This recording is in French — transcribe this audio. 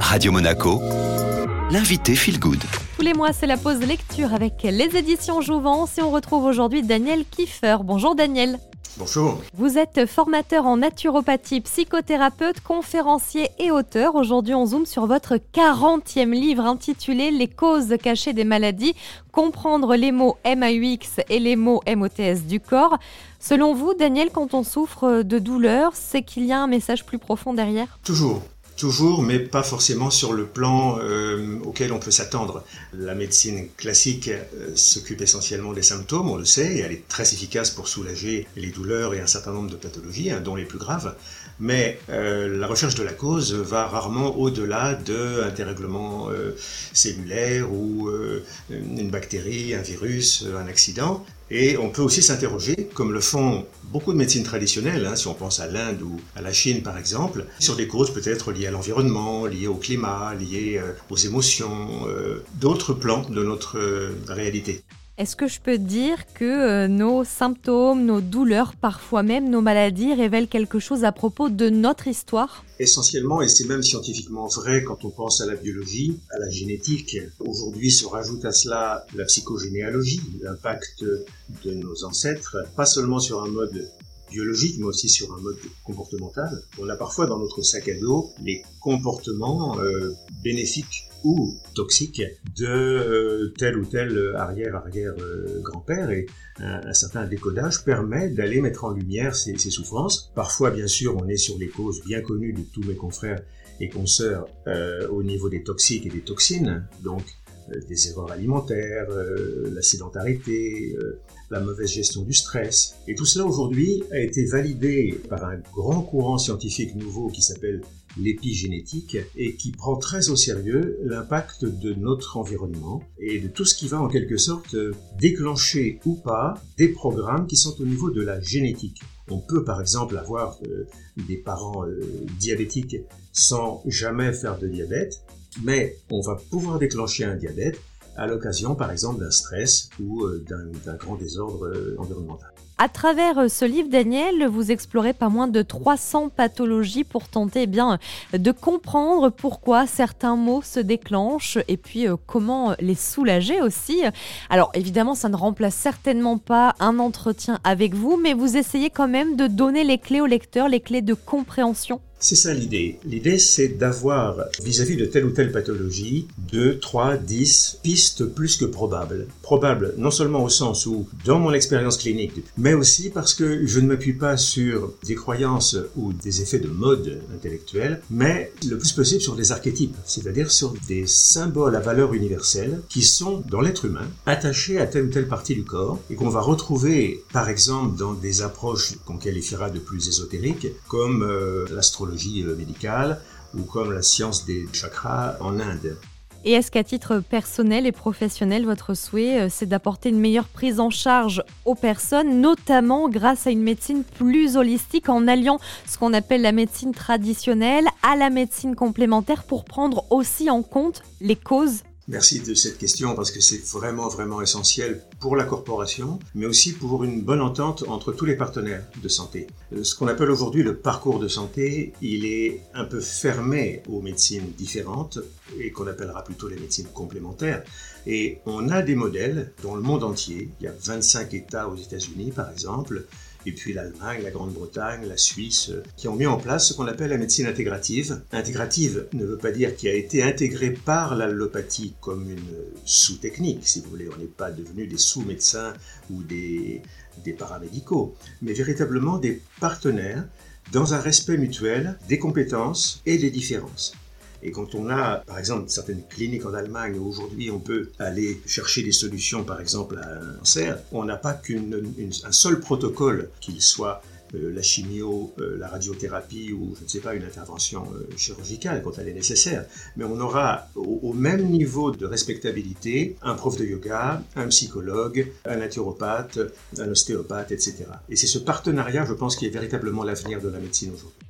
Radio Monaco, l'invité Feel Good. Tous les mois, c'est la pause lecture avec les éditions Jouvence et on retrouve aujourd'hui Daniel Kiefer. Bonjour Daniel. Bonjour. Vous êtes formateur en naturopathie, psychothérapeute, conférencier et auteur. Aujourd'hui, on zoome sur votre 40e livre intitulé Les causes cachées des maladies, comprendre les mots MAUX et les mots MOTS du corps. Selon vous, Daniel, quand on souffre de douleur, c'est qu'il y a un message plus profond derrière? Toujours. Toujours, mais pas forcément sur le plan euh, auquel on peut s'attendre. La médecine classique euh, s'occupe essentiellement des symptômes, on le sait, et elle est très efficace pour soulager les douleurs et un certain nombre de pathologies, hein, dont les plus graves. Mais euh, la recherche de la cause va rarement au-delà d'un dérèglement cellulaire ou une bactérie, un virus, un accident. Et on peut aussi s'interroger, comme le font beaucoup de médecines traditionnelles, hein, si on pense à l'Inde ou à la Chine par exemple, sur des causes peut-être liées à l'environnement, liées au climat, liées euh, aux émotions, euh, d'autres plans de notre euh, réalité. Est-ce que je peux dire que euh, nos symptômes, nos douleurs, parfois même nos maladies révèlent quelque chose à propos de notre histoire? Essentiellement, et c'est même scientifiquement vrai quand on pense à la biologie, à la génétique. Aujourd'hui se rajoute à cela la psychogénéalogie, l'impact de nos ancêtres, pas seulement sur un mode biologique, mais aussi sur un mode comportemental. On a parfois dans notre sac à dos les comportements euh, bénéfiques ou toxiques de euh, tel ou tel arrière-arrière-grand-père euh, et un, certain décodage permet d'aller mettre en lumière ces, ces, souffrances. Parfois, bien sûr, on est sur les causes bien connues de tous mes confrères et consoeurs au niveau des toxiques et des toxines, donc euh, des erreurs alimentaires, euh, la sédentarité, euh, la mauvaise gestion du stress. Et tout cela aujourd'hui a été validé par un grand courant scientifique nouveau qui s'appelle l'épigénétique et qui prend très au sérieux l'impact de notre environnement et de tout ce qui va en quelque sorte déclencher ou pas des programmes qui sont au niveau de la génétique. On peut par exemple avoir des parents diabétiques sans jamais faire de diabète, mais on va pouvoir déclencher un diabète à l'occasion, par exemple, d'un stress ou euh, d'un grand désordre euh, environnemental. À travers euh, ce livre, Daniel, vous explorez pas moins de 300 pathologies pour tenter eh bien, de comprendre pourquoi certains maux se déclenchent et puis comment les soulager aussi. Alors évidemment, ça ne remplace certainement pas un entretien avec vous, mais vous essayez quand même de donner les clés au lecteur, les clés de compréhension c'est ça l'idée. L'idée, c'est d'avoir, vis-à-vis de telle ou telle pathologie, 2, 3, 10 pistes plus que probables. Probables non seulement au sens où, dans mon expérience clinique, mais aussi parce que je ne m'appuie pas sur des croyances ou des effets de mode intellectuel, mais le plus possible sur des archétypes, c'est-à-dire sur des symboles à valeur universelle qui sont, dans l'être humain, attachés à telle ou telle partie du corps et qu'on va retrouver, par exemple, dans des approches qu'on qualifiera de plus ésotériques, comme euh, l'astrologie médicale ou comme la science des chakras en Inde. Et est-ce qu'à titre personnel et professionnel, votre souhait, euh, c'est d'apporter une meilleure prise en charge aux personnes, notamment grâce à une médecine plus holistique en alliant ce qu'on appelle la médecine traditionnelle à la médecine complémentaire pour prendre aussi en compte les causes Merci de cette question parce que c'est vraiment vraiment essentiel pour la corporation, mais aussi pour une bonne entente entre tous les partenaires de santé. Euh, ce qu'on appelle aujourd'hui le parcours de santé, il est un peu fermé aux médecines différentes et qu'on appellera plutôt les médecines complémentaires. Et on a des modèles dans le monde entier. Il y a 25 États aux États-Unis par exemple et puis l'Allemagne, la Grande-Bretagne, la Suisse, euh, qui ont mis en place ce qu'on appelle la médecine intégrative. Intégrative ne veut pas dire qu'il a été intégré par l'allopathie comme une sous-technique, si vous voulez. On n'est pas devenu des sous-médecins ou des, des paramédicaux, mais véritablement des partenaires dans un respect mutuel des compétences et des différences. Et quand on a, par exemple, certaines cliniques en Allemagne où aujourd'hui on peut aller chercher des solutions, par exemple, à un cancer, on n'a pas qu'un seul protocole, qu'il soit euh, la chimio, euh, la radiothérapie ou je ne sais pas une intervention euh, chirurgicale quand elle est nécessaire, mais on aura au, même niveau de respectabilité un prof de yoga, un psychologue, un naturopathe, un ostéopathe, etc. Et c'est ce partenariat, je pense, qui est véritablement l'avenir de la médecine aujourd'hui.